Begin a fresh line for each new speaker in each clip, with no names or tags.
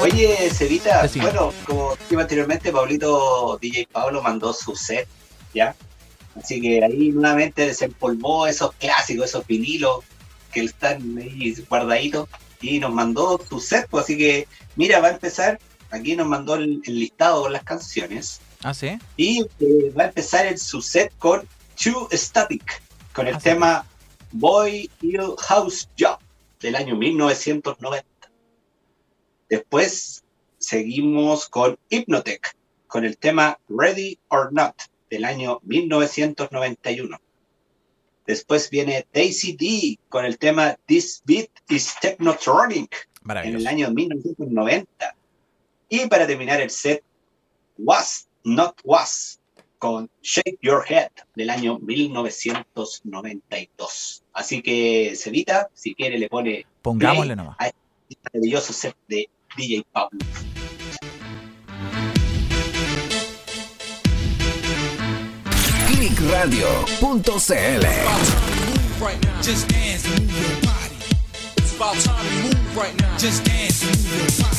Oye, Cevita, bueno, como dije anteriormente, Pablito DJ Pablo mandó su set, ¿ya? Así que ahí nuevamente desempolvó esos clásicos, esos vinilos que están ahí guardaditos y nos mandó su set, pues, así que mira, va a empezar, aquí nos mandó el, listado con las canciones.
Ah, sí.
Y eh, va a empezar el, su set con Two Static, con el ah, tema Boy Hill House Job del año 1990. Después seguimos con Hypnotech, con el tema Ready or Not del año 1991. Después viene Daisy D con el tema This Beat is Technotronic en el año 1990. Y para terminar el set, Was Not Was con Shake Your Head del año 1992. Así que, Cevita, si quiere, le pone.
Pongámosle nomás.
A este maravilloso set de DJ Pablo.
clickradio.cl
Just dance and move your body. It's about time to move right now. Just dance and move your body.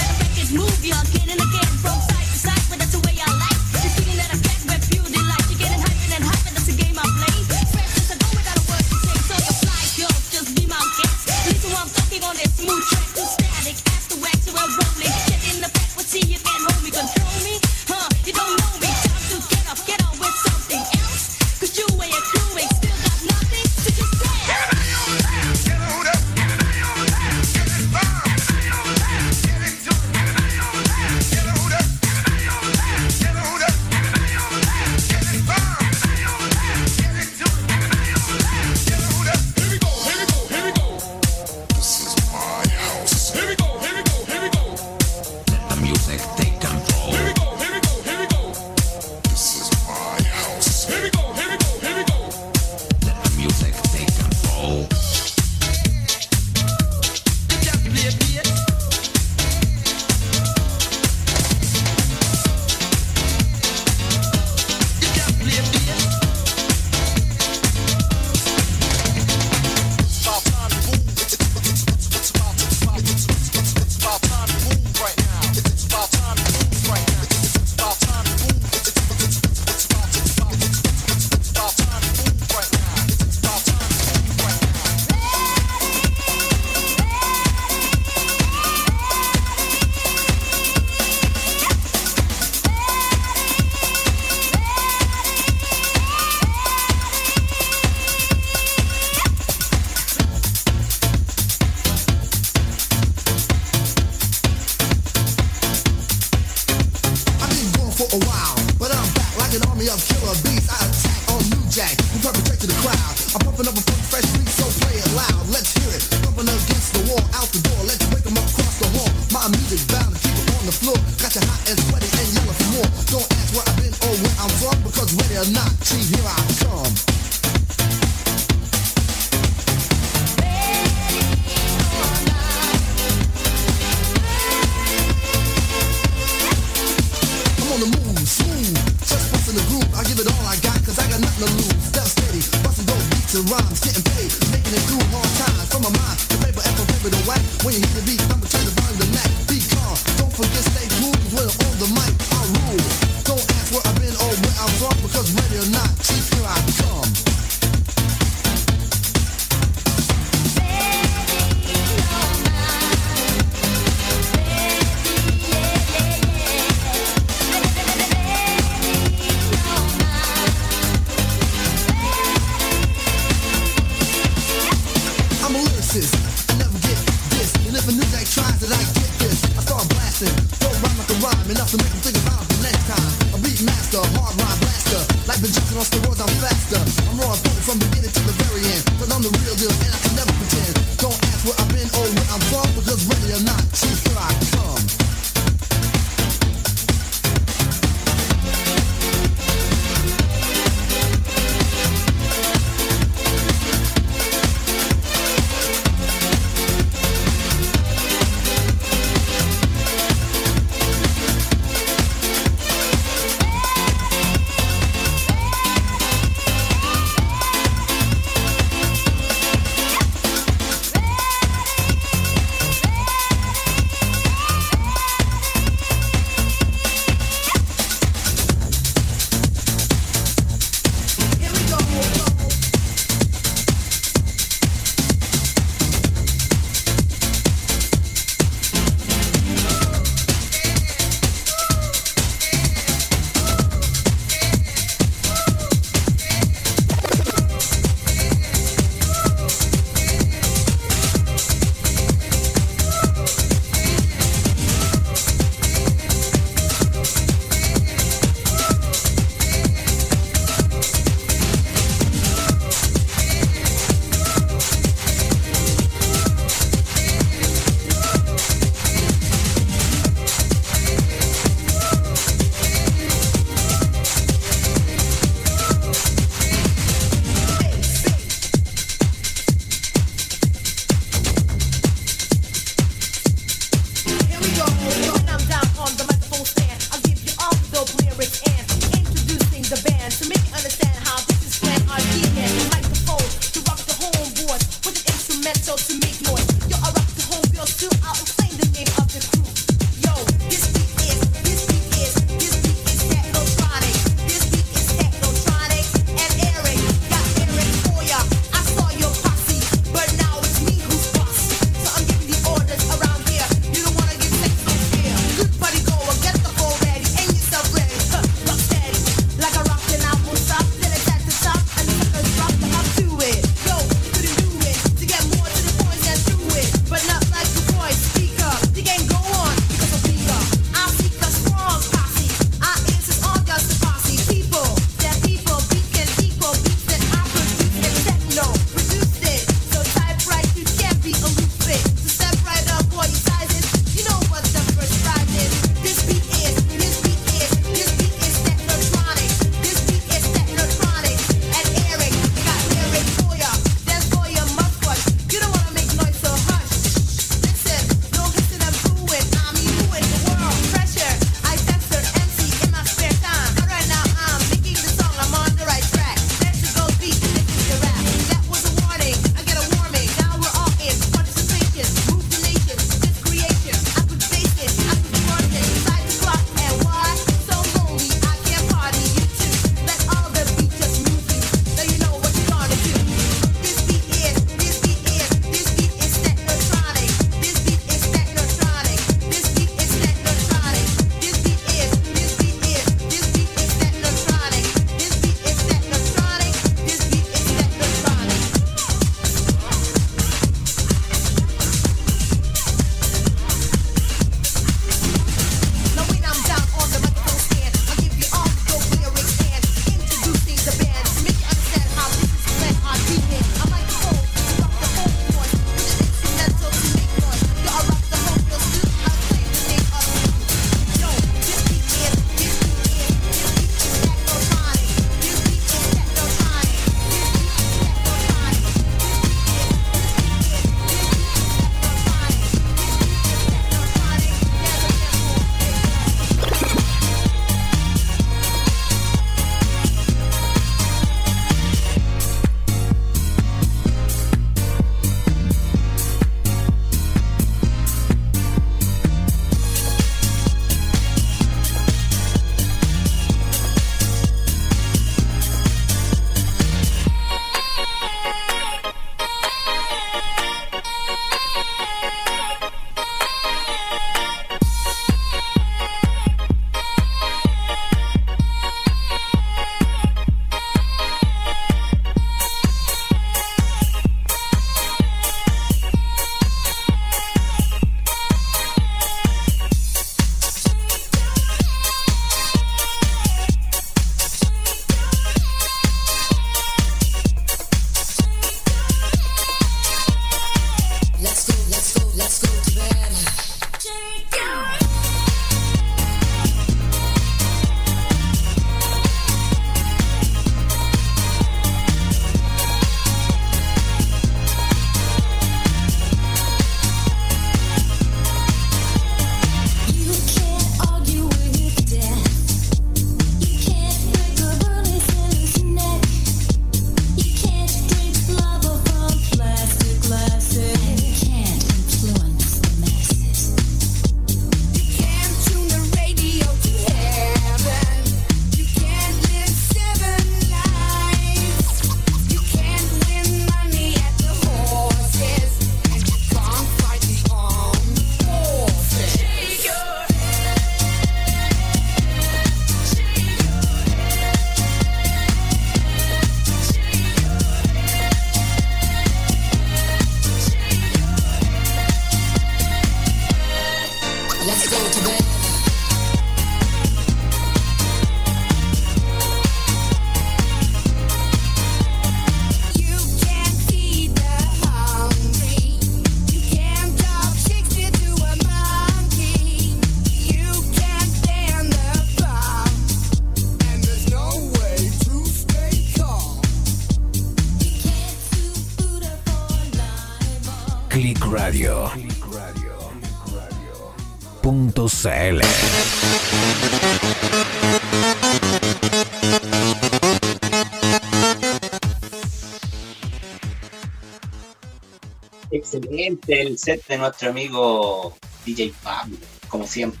Excelente el set de nuestro amigo DJ Pablo, como siempre.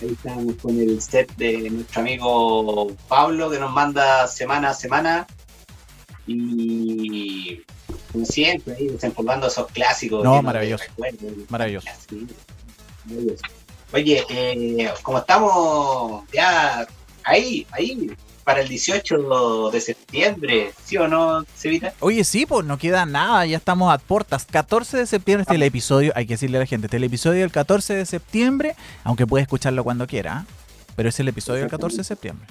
Ahí estamos con el set de nuestro amigo Pablo que nos manda semana a semana. Y como siempre, ahí desempolvando esos clásicos.
No, maravilloso.
recuerdos.
Maravilloso.
Oye, eh, como estamos ya ahí, ahí, para el 18 de septiembre, ¿sí o no, Cevita?
Oye, sí, pues no queda nada, ya estamos a puertas. 14 de septiembre este es el episodio, hay que decirle a la gente, este es el episodio del 14 de septiembre, aunque puede escucharlo cuando quiera, ¿ah? pero es el episodio del 14 de septiembre.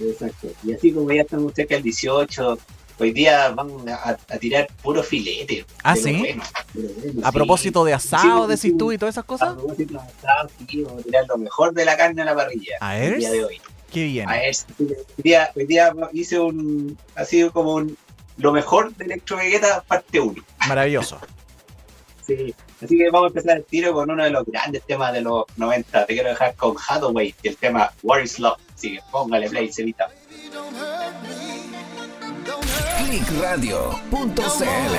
Exacto. Y así como ya estamos cerca del 18, hoy día vamos a, a tirar puro filete.
¿Ah, sí?
bueno, bueno,
A
sí.
propósito de asado,
Sí,
decís
sí.
tú y todas esas
A
cosas.
propósito de asado, sí, vamos a tirar lo mejor de la carne a la parrilla.
A
el
ver.
día de hoy.
Qué bien.
A ver, hoy día, hoy día hice un, ha sido como un, lo mejor de Electro Vegeta parte 1.
Maravilloso.
Sí. Así que vamos a empezar el tiro con uno de los grandes temas de los 90. Te quiero dejar con Hathaway, el tema What is Love. Así que póngale play, Cevita.
Clickradio.cl.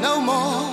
no more.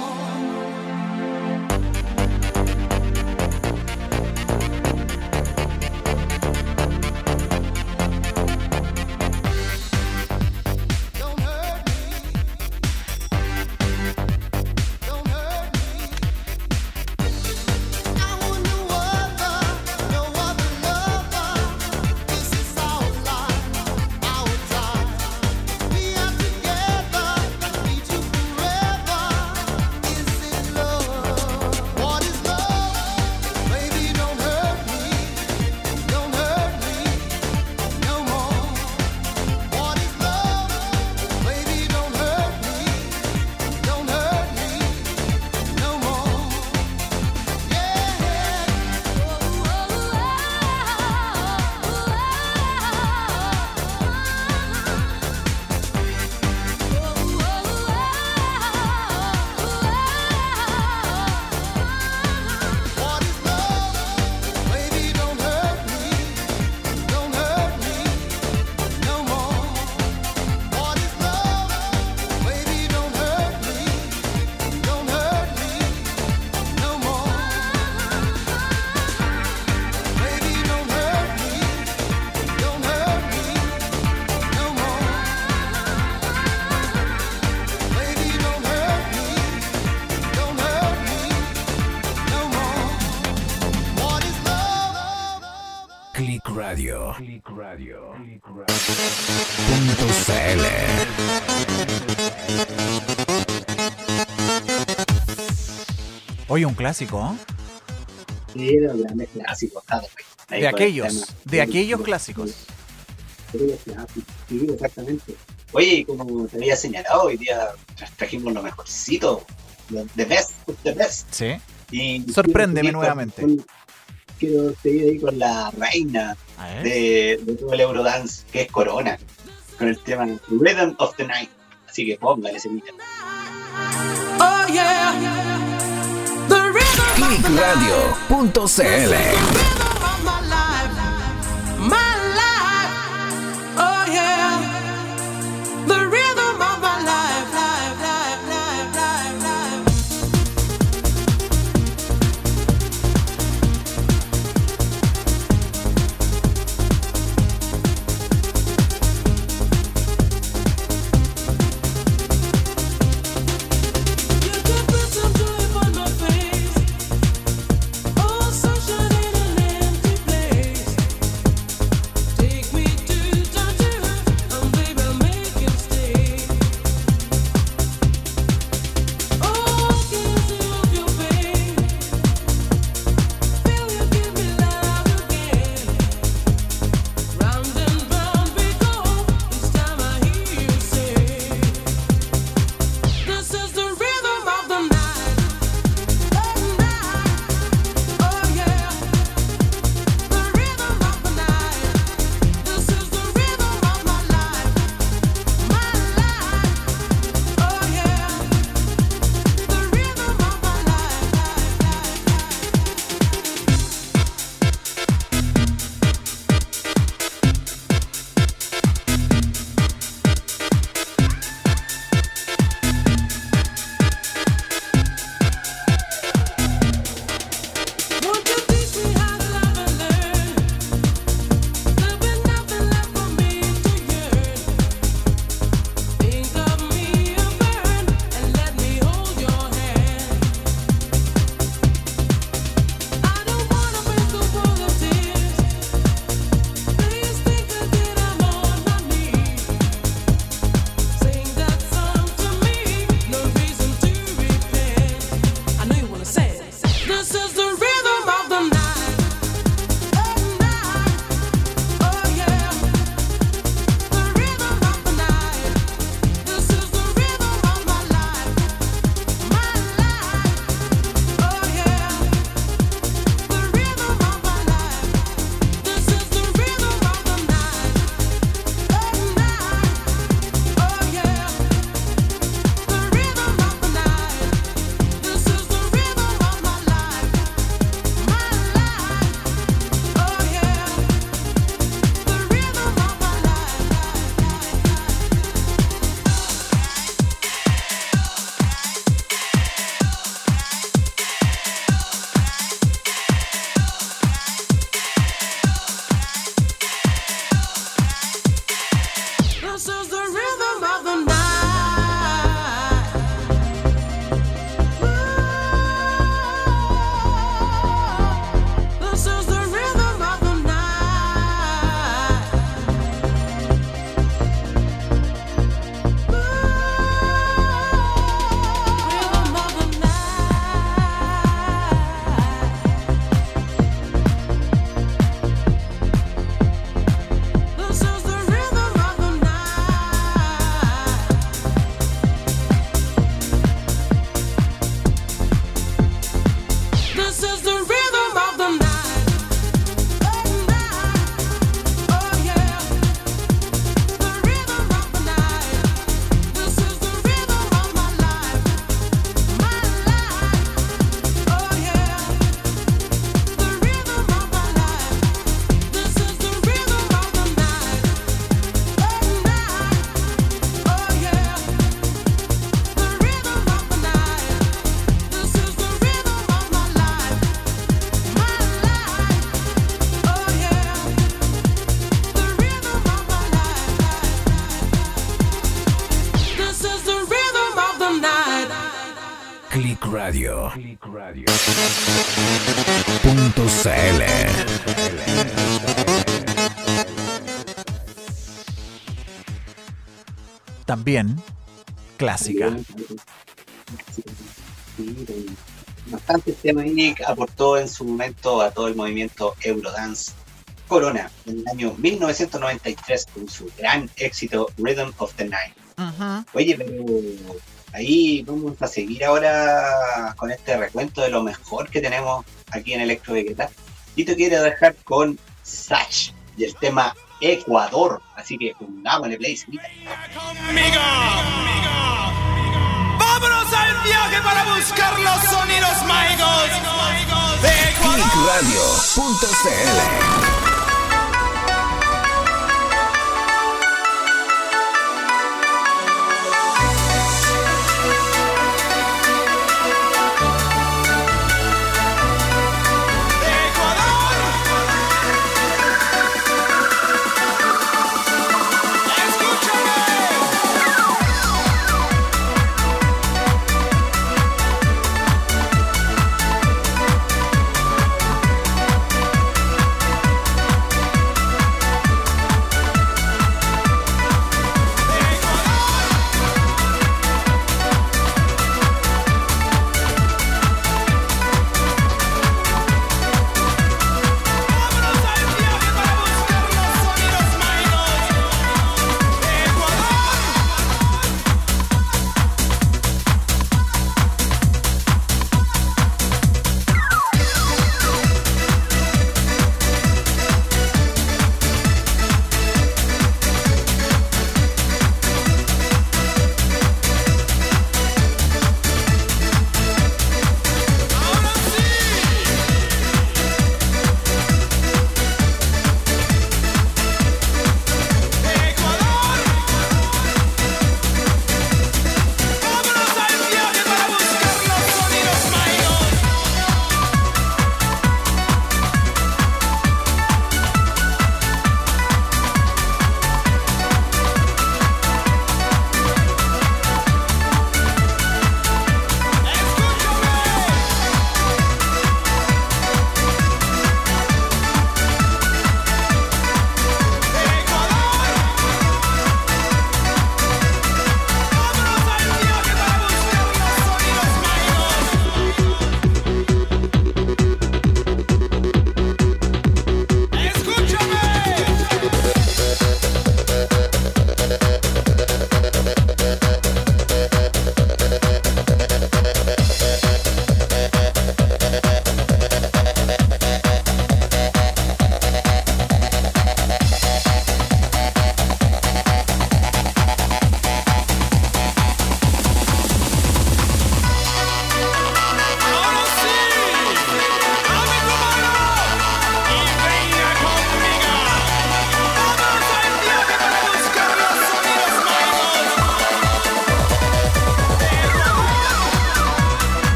clásico.
Sí, De
aquellos, de aquellos clásicos.
Exactamente. Oye, como te había señalado, hoy día trajimos lo mejorcito, de mes, de mes.
Sí.
Y
Sorpréndeme nuevamente.
Quiero seguir ahí con la reina de, todo el Eurodance, que es Corona, con el tema Rhythm of the Night. Así que póngale ese video.
Oh, yeah
clickradio.cl.
también. Clásica.
Sí, sí, Bastante tema que aportó en su momento a todo el movimiento Eurodance. Corona, en el año 1993, con su gran éxito Rhythm of the Night. Oye, pero ahí vamos a seguir ahora con este recuento de lo mejor que tenemos aquí en Electro Vegeta. Y te quiero dejar con Sach y el tema Ecuador. Así que pongámosle play.
conmigo. Vámonos al viaje para buscar los sonidos mágicos de Ecuador.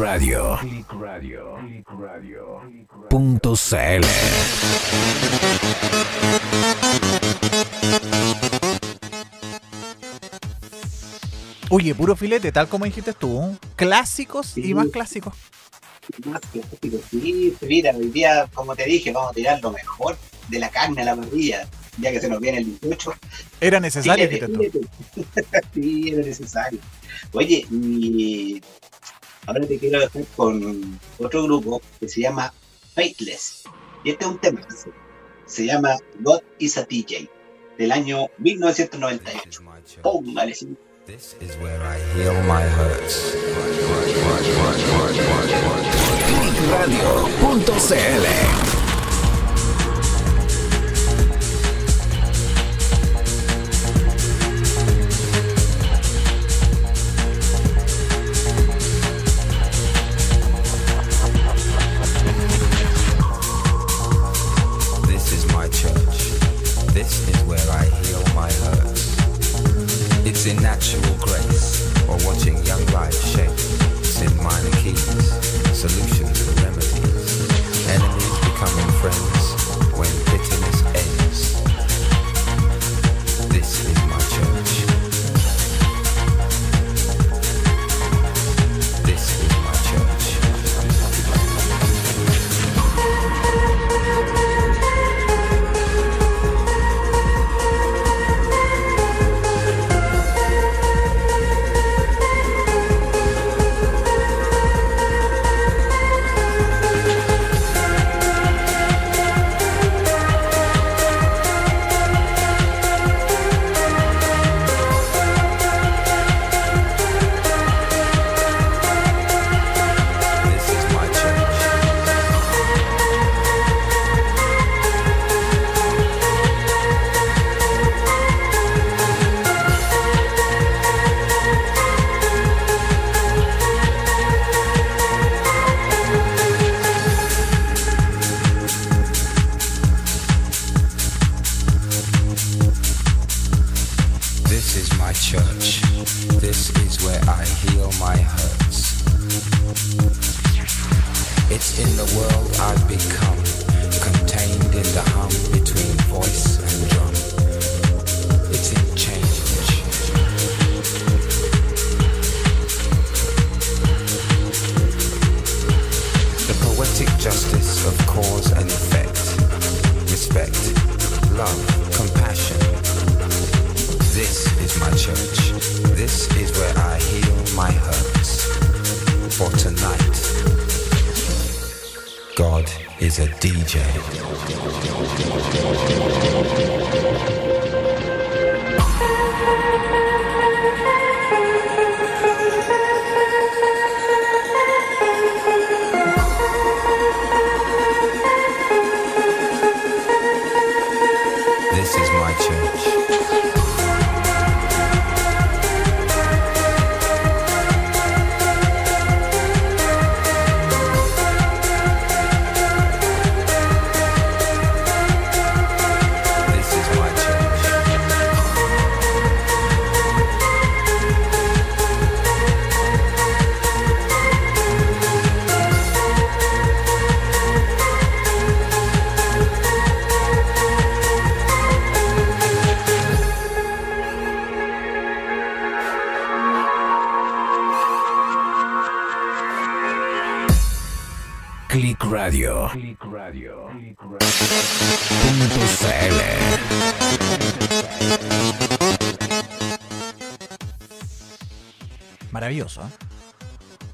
Click Radio. Punto CL.
Oye, puro filete, tal como dijiste tú. Clásicos y más clásicos.
Más clásico, sí, mira, hoy día, como te dije, vamos a tirar lo mejor de la carne a la parrilla, ya que se nos viene el 18.
Era necesario,
Filete,
dijiste tú.
filete. sí, era necesario. Oye, y ahora te quiero dejar con otro grupo que se llama Faithless. Y este es un tema. Se llama God is a DJ, del año 1998. Póngale, sí.
This is where I heal my hurts.
Clickradio.cl. Click Radio. Click Radio. Punto CL.
Maravilloso. ¿eh?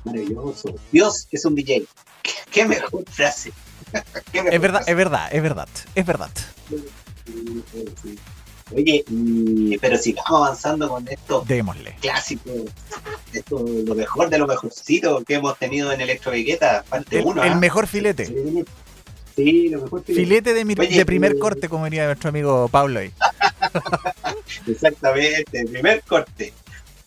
Maravilloso. Dios es un DJ. ¿Qué, qué mejor frase? Qué mejor
Es verdad,
frase.
es verdad, es verdad, es verdad.
Sí. Oye, pero sigamos avanzando con estos
Démosle.
clásicos. Esto, lo mejor de lo mejorcito que hemos tenido en Electro Vigueta, parte
El,
1.
el mejor filete.
Sí, lo mejor filete.
Filete de, mi-
Oye,
de primer
eh,
corte, como diría nuestro amigo Pablo ahí.
Exactamente, primer corte.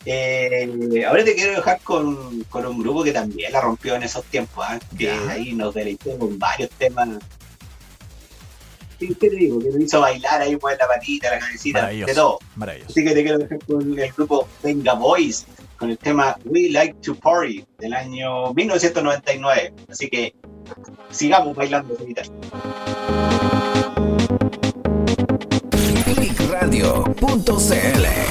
Eh, ahora te quiero dejar con, con un grupo que también la rompió en esos tiempos, ¿ah? que ahí nos deleitó con varios temas. ¿Qué te digo? Que nos hizo bailar ahí, mover la patita, la cabecita, de todo. Así que te quiero dejar con el grupo Venga Boys, con el tema We Like to Party del año 1999. Así que sigamos bailando, señorita.
Clickradio.cl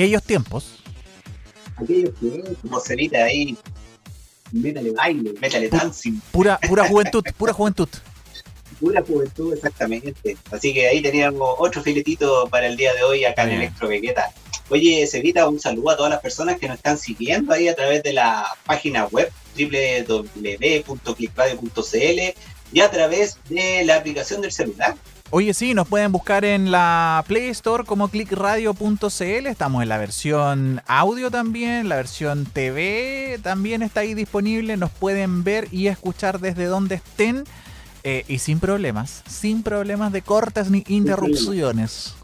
Aquellos tiempos,
Aquellos que, como Celita ahí, métale baile, métale dancing,
pura, pura juventud, pura juventud.
pura juventud, exactamente. Así que ahí teníamos otro filetito para el día de hoy acá en
Bien.
Electro Vegeta. Oye, Celita, un saludo a todas las personas que nos están siguiendo ahí a través de la página web www.clickradio.cl y a través de la aplicación del celular.
Oye, sí, nos pueden buscar en la Play Store como clickradio.cl. Estamos en la versión audio también, la versión TV también está ahí disponible. Nos pueden ver y escuchar desde donde estén eh, y sin problemas, sin problemas de cortes ni interrupciones.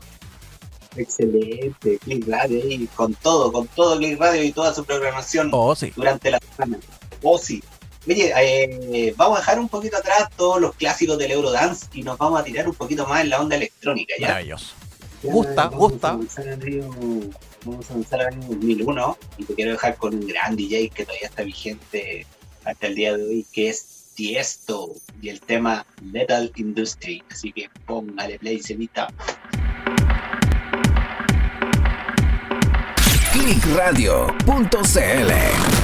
Excelente, Click Radio ahí con todo, con todo Click Radio y toda su programación
Oh, sí.
durante la semana. Oh, sí. Oye, eh, vamos a dejar un poquito atrás todos los clásicos del Eurodance y nos vamos a tirar un poquito más en la onda electrónica, ¿ya?
Maravilloso.
Ya
Gusta,
vamos
gusta.
A avanzar al año, vamos a avanzar al año 2001 y te quiero dejar con un gran DJ que todavía está vigente hasta el día de hoy, que es Tiesto y el tema Metal Industry. Así que póngale play, Cevita.
Clickradio.cl.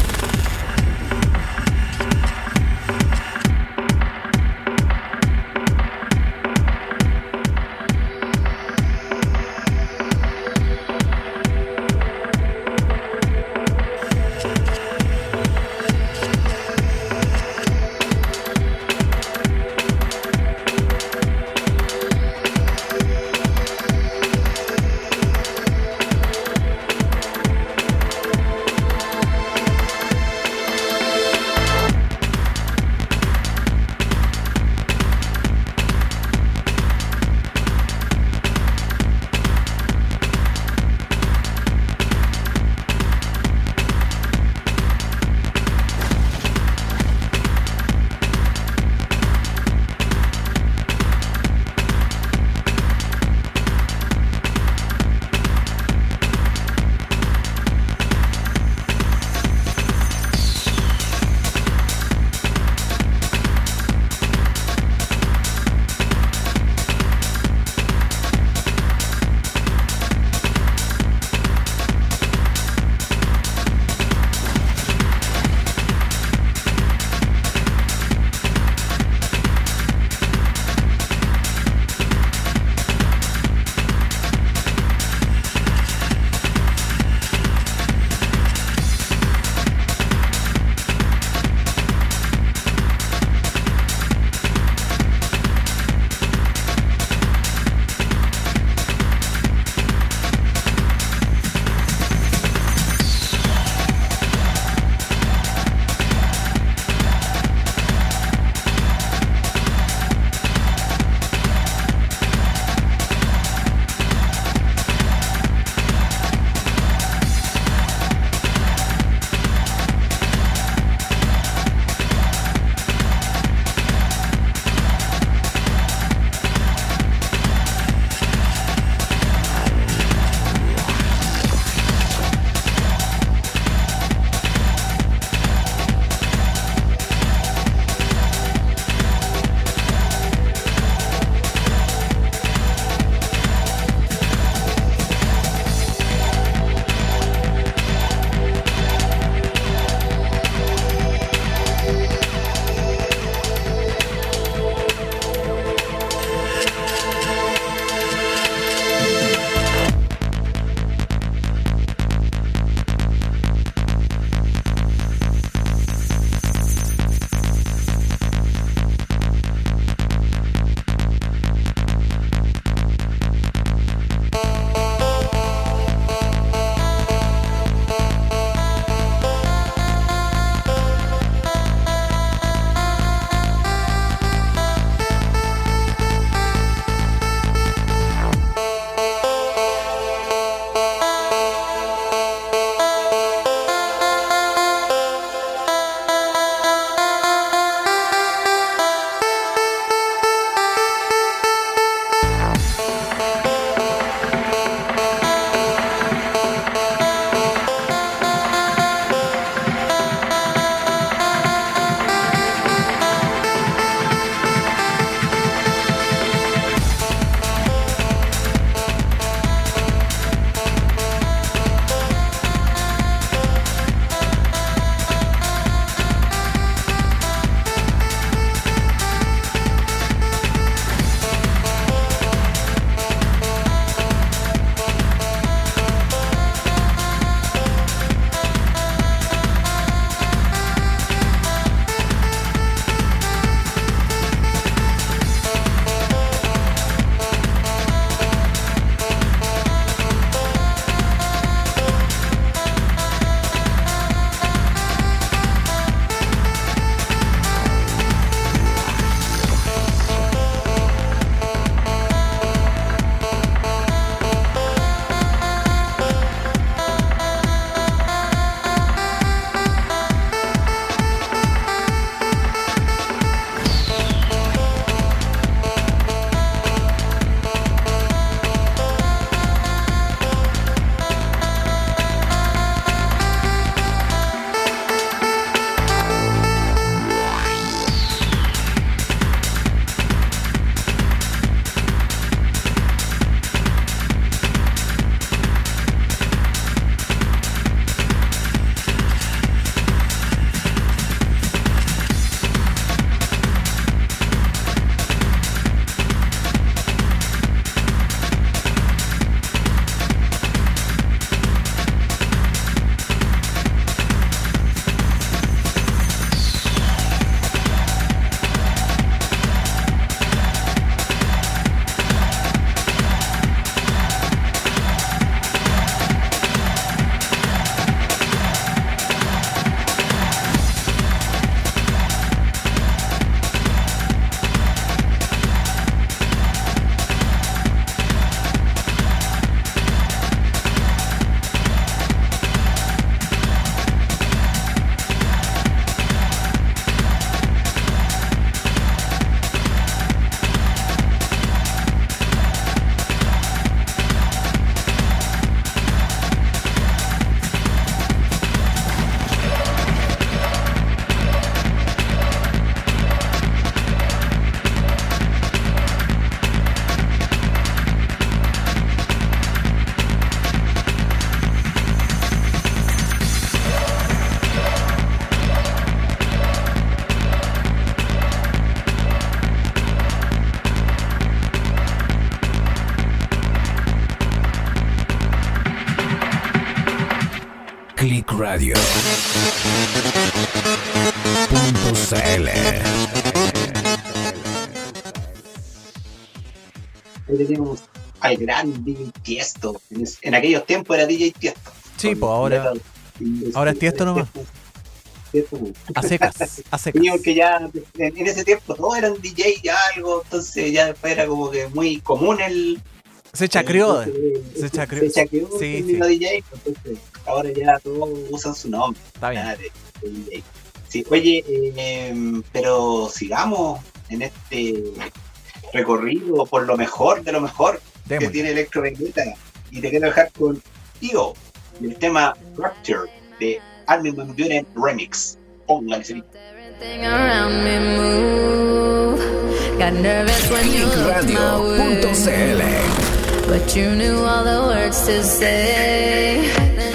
Radio. Punto CL.
Ahí tenemos al gran DJ Tiesto. En, aquellos tiempos era DJ Tiesto.
Sí, pues ahora- ahora es Tiesto nomás. A secas, a secas.
Porque ya en, en ese tiempo todos eran DJ ya algo, entonces ya después era como que muy común el.
Se chacrió. se chacrió.
Se chacrió
Sí, sí.
DJ, entonces ahora ya todos usan su nombre.
Está bien.
nada de- de DJ. Sí, oye, eh, pero sigamos en este recorrido por lo mejor de lo mejor que tiene Electro Vendetta. Y te quiero dejar con Io, el tema Rapture de Armin Van Buren Remix. Póngale, sí.
But you knew all the words to say.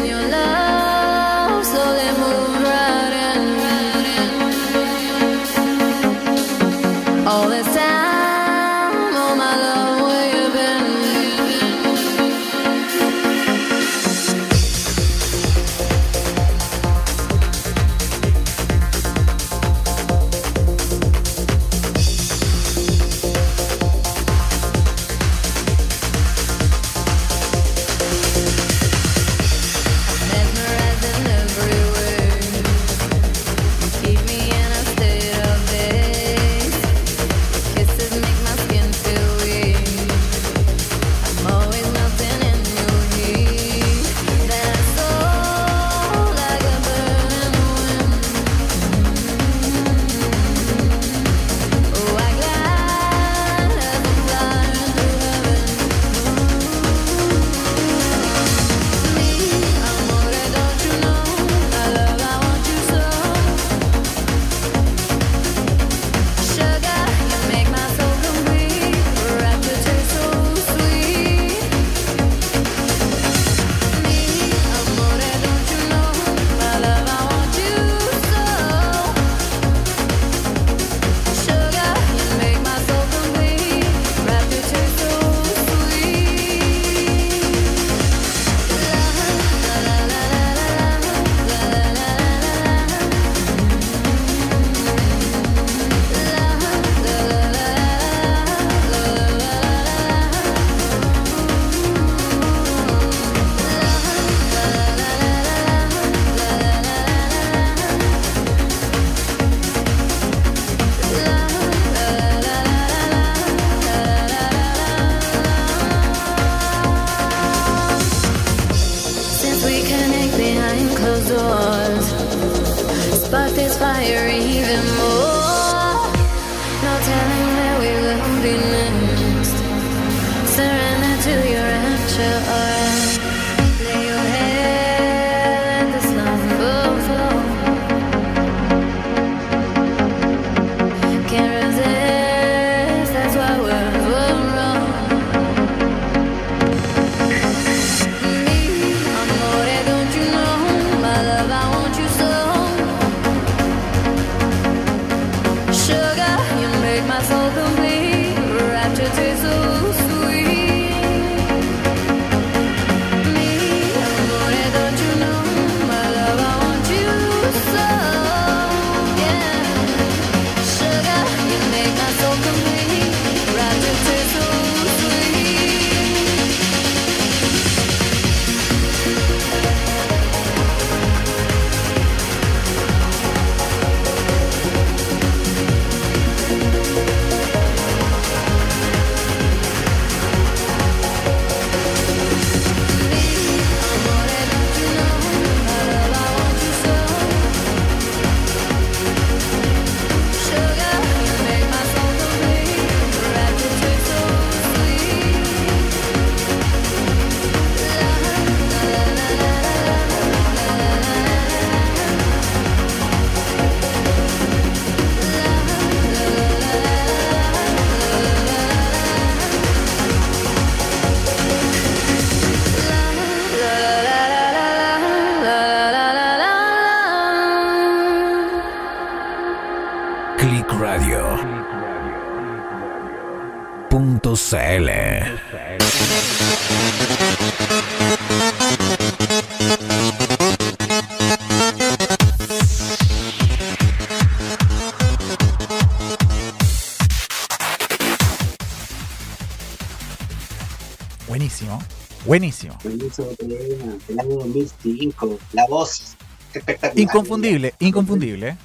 Buenísimo.
Del año 2005. La voz espectacular.
Inconfundible, inconfundible. ¿eh?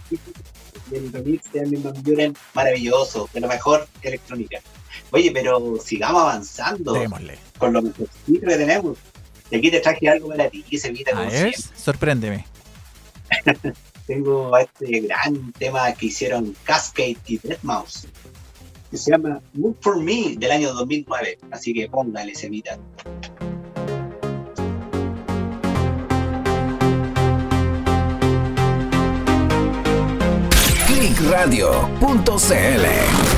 El remix de Armin Buren, maravilloso, de lo mejor electrónica. Oye, pero sigamos avanzando
Démosle.
con lo mejorcito que tenemos. Y aquí te traje algo para ti, Sevita,
A ver, sorpréndeme.
Tengo este gran tema que hicieron Cascade y Deadmau5, que se llama Move For Me, del año 2009. Así que póngale, Sevita.
Clickradio.cl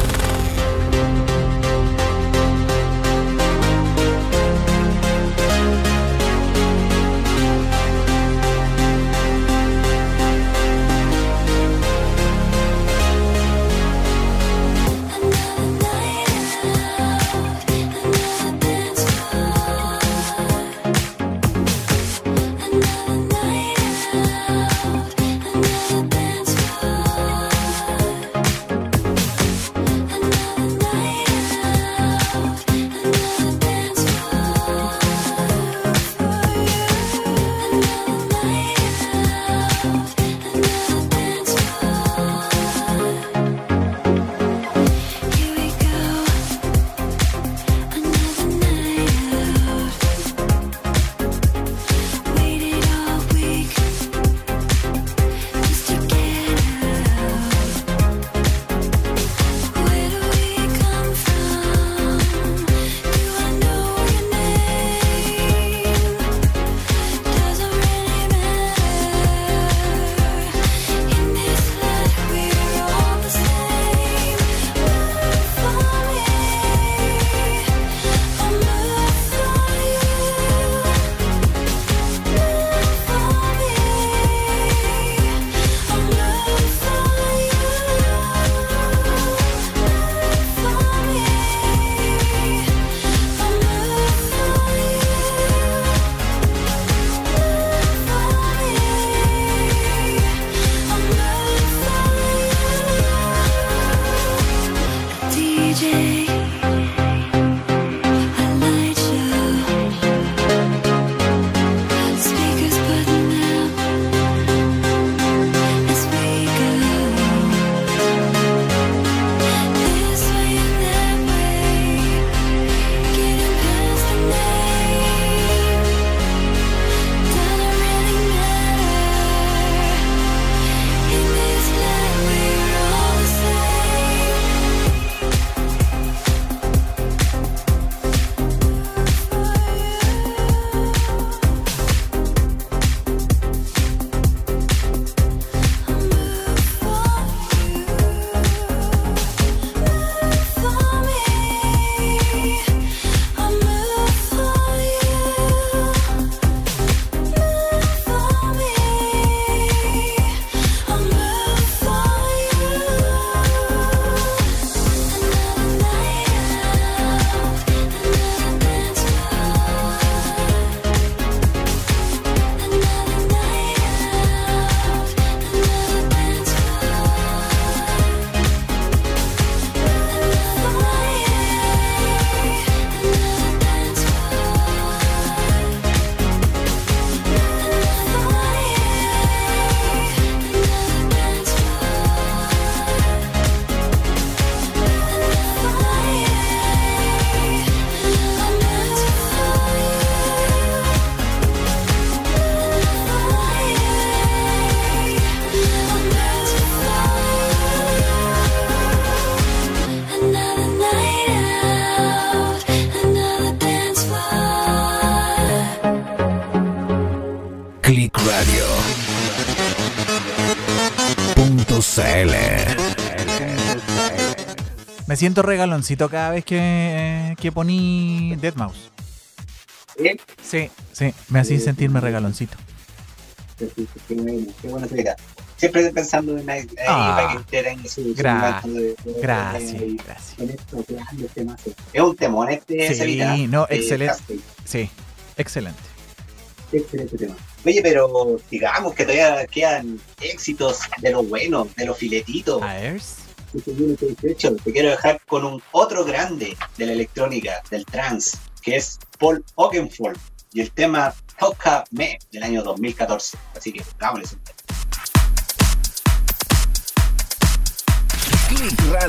siento regaloncito cada vez que, que poní Deadmau5.
¿Eh?
Sí, sí, me hacía sentirme regaloncito.
Qué bueno, qué bueno Sevita. Siempre pensando en ahí,
Ah, Gracias, gracias.
Es un temón este,
Sí, no, excelente. Sí, excelente.
Excelente tema. Oye, pero digamos que todavía quedan éxitos de lo bueno, de los filetitos.
A ver.
Que se viene 18. Te quiero dejar con un otro grande de la electrónica, del trance, que es Paul Oakenfold y el tema Toca Me del año 2014. Así que dámosle su
Clickradio.cl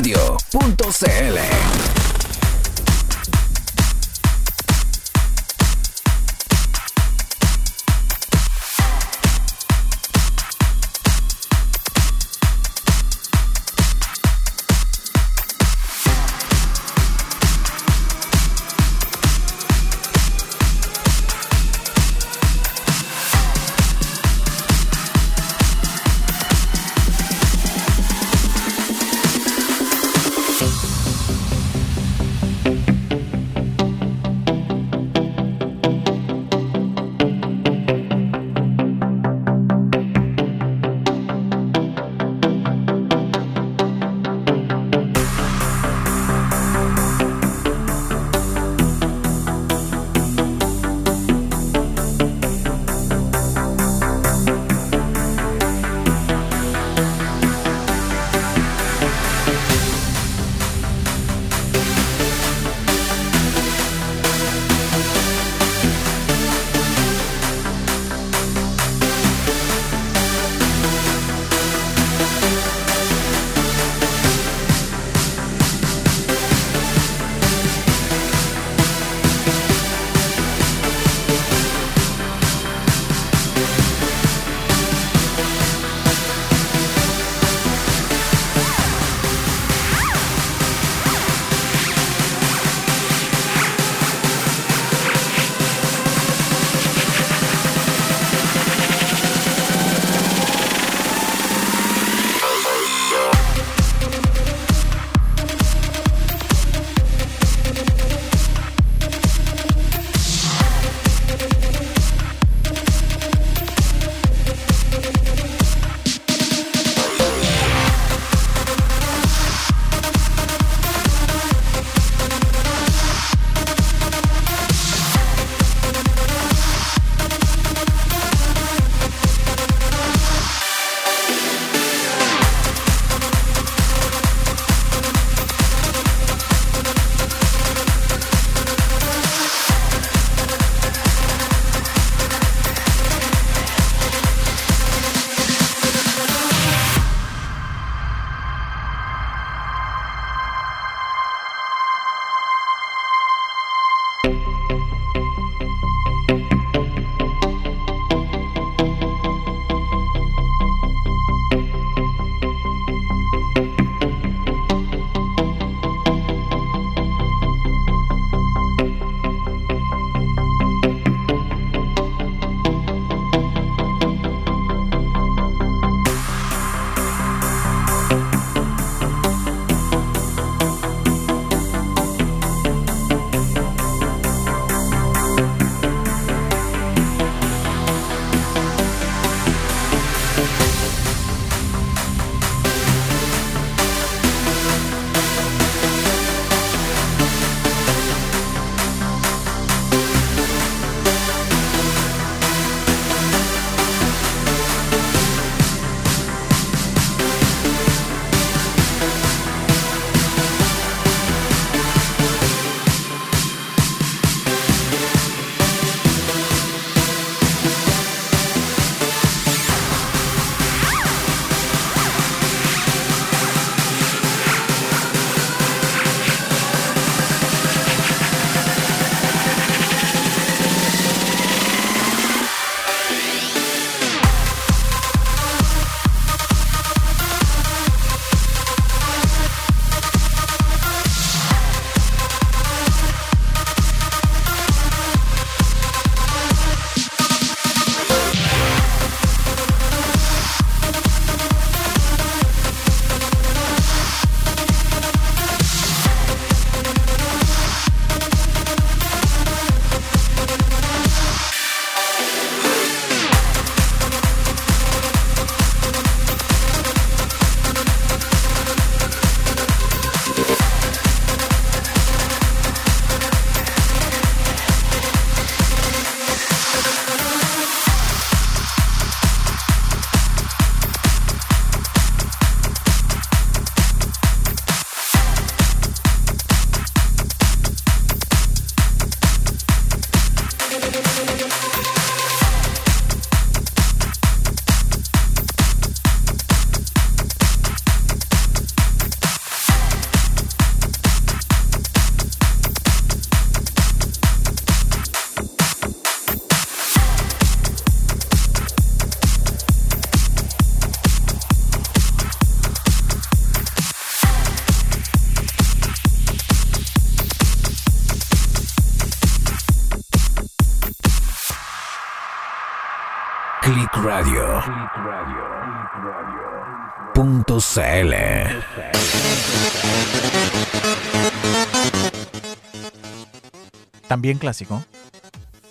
También clásico.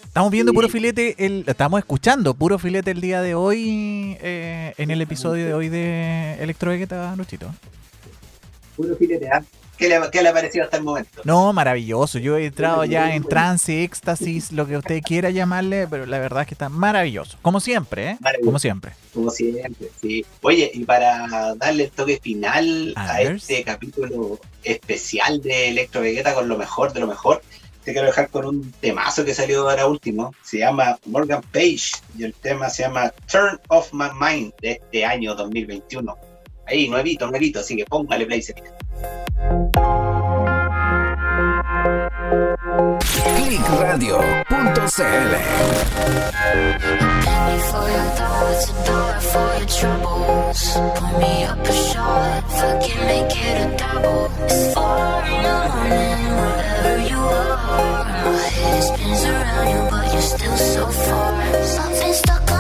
Estamos viendo puro filete, el, estamos escuchando puro filete el día de hoy eh, en el episodio de hoy de Electro Vegeta, Luchito.
Puro filete, ¿ah? ¿Qué le, ¿Qué le ha parecido hasta el momento?
No, maravilloso. Yo he entrado ya en trance, éxtasis, lo que usted quiera llamarle, pero la verdad es que está maravilloso. Como siempre, ¿eh? Como siempre.
Como siempre, sí. Oye, y para darle el toque final
A
este capítulo especial de Electro Vegeta con lo mejor de lo mejor, te quiero dejar con un temazo que salió ahora último. Se llama Morgan Page y el tema se llama Turn Off My Mind de este año 2021. Ahí, nuevito, nuevito, así que póngale play. señor.
Clickradio.cl
For your thoughts, a door for your troubles. Pour me up a shot, fucking make it a double. It's four in the morning, wherever you are. Around you, but you're still so far. Been stuck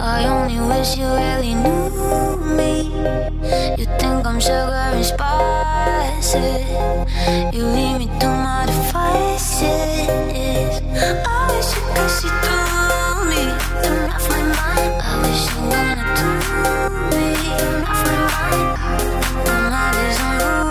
I only wish you really knew me. You think I'm sugar and spices. You lead me to my devices. I wish you could see through me. Turn my mind. I wish you wanna do me. Turn my mind. My mind is unruly.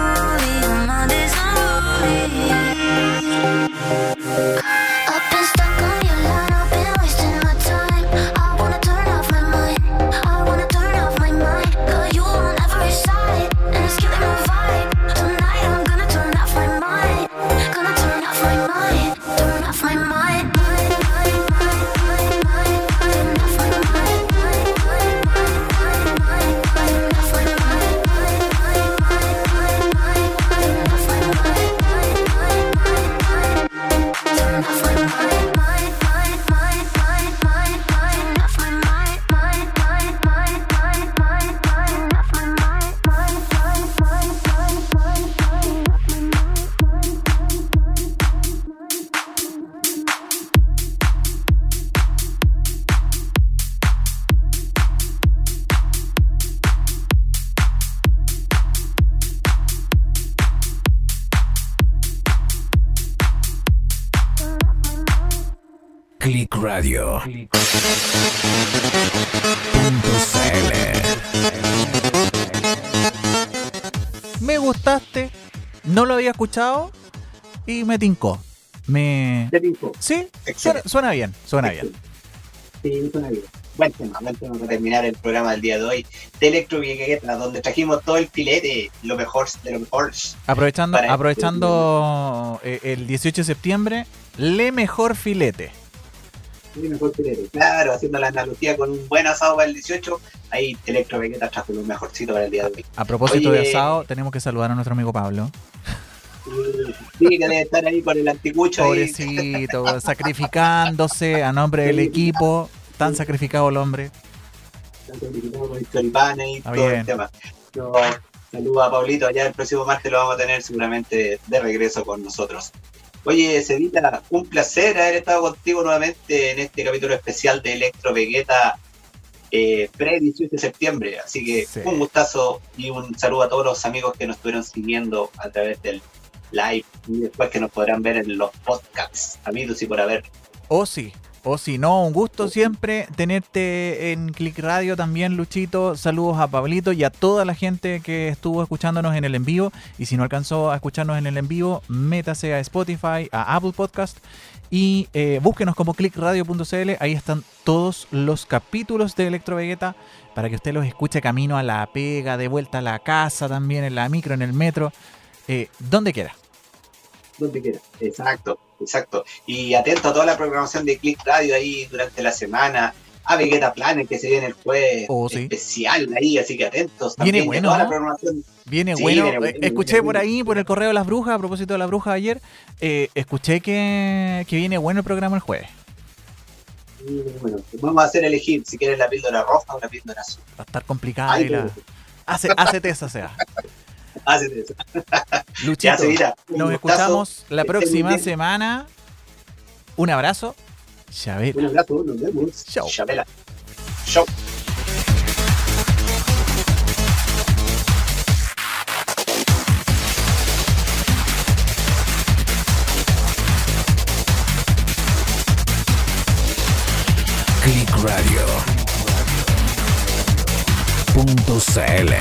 Escuchado y me tincó. Me...
¿Te tinco?
Sí, suena, suena bien, suena bien.
Sí, suena bien. Buen tema, buen tema para terminar el programa del día de hoy de Electro Viegueta, donde trajimos todo el filete, lo mejor de lo mejor.
Aprovechando, aprovechando eh, el 18 de septiembre, le mejor filete.
Sí, mejor filete. Claro, haciendo la analogía con un buen asado para el 18, ahí Electro Viegueta trajo lo mejorcito para el día de hoy.
A propósito
Oye.
de asado, tenemos que saludar a nuestro amigo Pablo.
Sí, que debe estar ahí con el anticucho ahí.
Pobrecito, sacrificándose a nombre del equipo. Tan sacrificado el hombre.
con y
Está
todo
bien.
el tema. No, saludos a Pablito, allá el próximo martes lo vamos a tener seguramente de regreso con nosotros. Oye, Cevita, un placer haber estado contigo nuevamente en este capítulo especial de Electro Vegeta eh, pre-18 de septiembre. Así que
Sí.
un gustazo y un saludo a todos los amigos que nos estuvieron siguiendo a través del live y después que nos podrán ver en los podcasts. Amigos y por haber.
O sí, o sí, no, un gusto siempre tenerte en Click Radio también, Luchito. Saludos a Pablito y a toda la gente que estuvo escuchándonos en el en vivo. Y si no alcanzó a escucharnos en el en vivo, métase a Spotify, a Apple Podcast y eh, búsquenos como clickradio.cl. Ahí están todos los capítulos de Electro Vegeta para que usted los escuche camino a la pega, de vuelta a la casa también, en la micro, en el metro, eh, donde quiera.
Donde quiera. Exacto, exacto. Y atento a toda la programación de Click Radio ahí durante la semana. A Vegeta Planet que se viene el jueves
Oh, sí.
especial ahí, así que atentos.
Viene
también
bueno,
toda la
¿no?
programación.
Viene
Sí,
bueno.
viene
Eh,
bueno,
escuché
viene
por ahí, por el correo de las brujas, a propósito de las brujas ayer, eh, escuché que, que viene bueno el programa el jueves.
Y bueno, vamos a hacer elegir si quieres la píldora roja o la píldora azul.
Va a estar complicada.
Ay,
y la... Hace, hácete esa sea.
Hacete eso.
Luchito,
Ya,
nos
gustazo.
escuchamos la próxima semana. Un abrazo. Chabela.
Un abrazo, nos vemos.
Chau.
Chabela. Chau.
Click Radio. Punto CL.